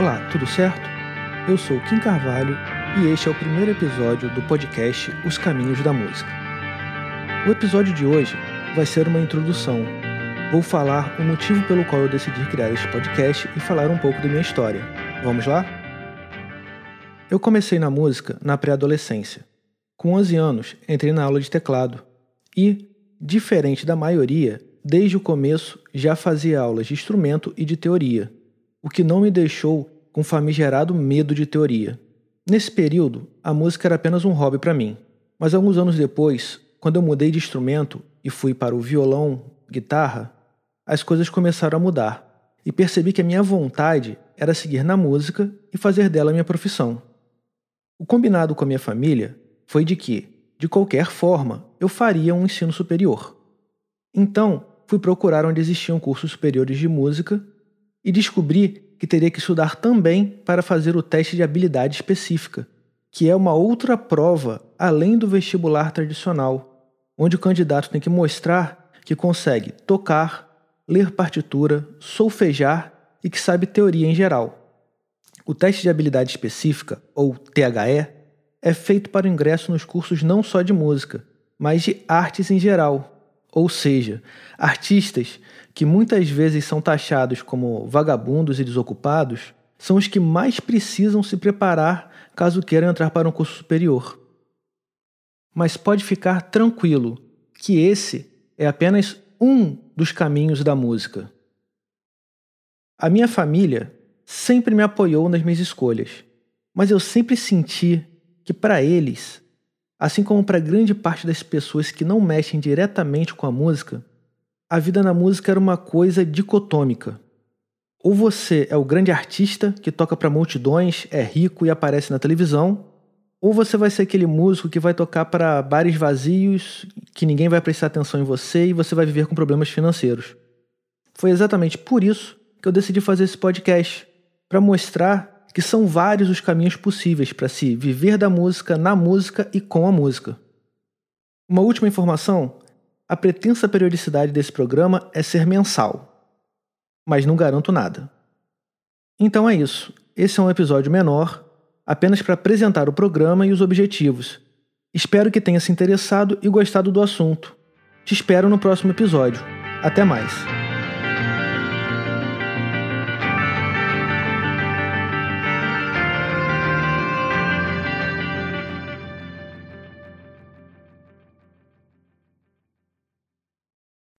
Olá, tudo certo? Eu sou Kim Carvalho e este é o primeiro episódio do podcast Os Caminhos da Música. O episódio de hoje vai ser uma introdução. Vou falar o motivo pelo qual eu decidi criar este podcast e falar um pouco da minha história. Vamos lá? Eu comecei na música na pré-adolescência. Com 11 anos, entrei na aula de teclado e, diferente da maioria, desde o começo já fazia aulas de instrumento e de teoria, o que não me deixou com famigerado medo de teoria. Nesse período, a música era apenas um hobby para mim, mas alguns anos depois, quando eu mudei de instrumento e fui para o violão, guitarra, as coisas começaram a mudar e percebi que a minha vontade era seguir na música e fazer dela minha profissão. O combinado com a minha família foi de que, de qualquer forma, eu faria um ensino superior. Então, fui procurar onde existiam cursos superiores de música e descobri que teria que estudar também para fazer o teste de habilidade específica, que é uma outra prova além do vestibular tradicional, onde o candidato tem que mostrar que consegue tocar, ler partitura, solfejar e que sabe teoria em geral. O teste de habilidade específica, ou THE, é feito para o ingresso nos cursos não só de música, mas de artes em geral, ou seja, artistas que muitas vezes são taxados como vagabundos e desocupados são os que mais precisam se preparar caso queiram entrar para um curso superior. Mas pode ficar tranquilo que esse é apenas um dos caminhos da música. A minha família sempre me apoiou nas minhas escolhas, mas eu sempre senti que para eles Assim como para grande parte das pessoas que não mexem diretamente com a música, a vida na música era uma coisa dicotômica. Ou você é o grande artista que toca para multidões, é rico e aparece na televisão, ou você vai ser aquele músico que vai tocar para bares vazios, que ninguém vai prestar atenção em você e você vai viver com problemas financeiros. Foi exatamente por isso que eu decidi fazer esse podcast para mostrar que são vários os caminhos possíveis para se viver da música, na música e com a música. Uma última informação: a pretensa periodicidade desse programa é ser mensal, mas não garanto nada. Então é isso. Esse é um episódio menor, apenas para apresentar o programa e os objetivos. Espero que tenha se interessado e gostado do assunto. Te espero no próximo episódio. Até mais!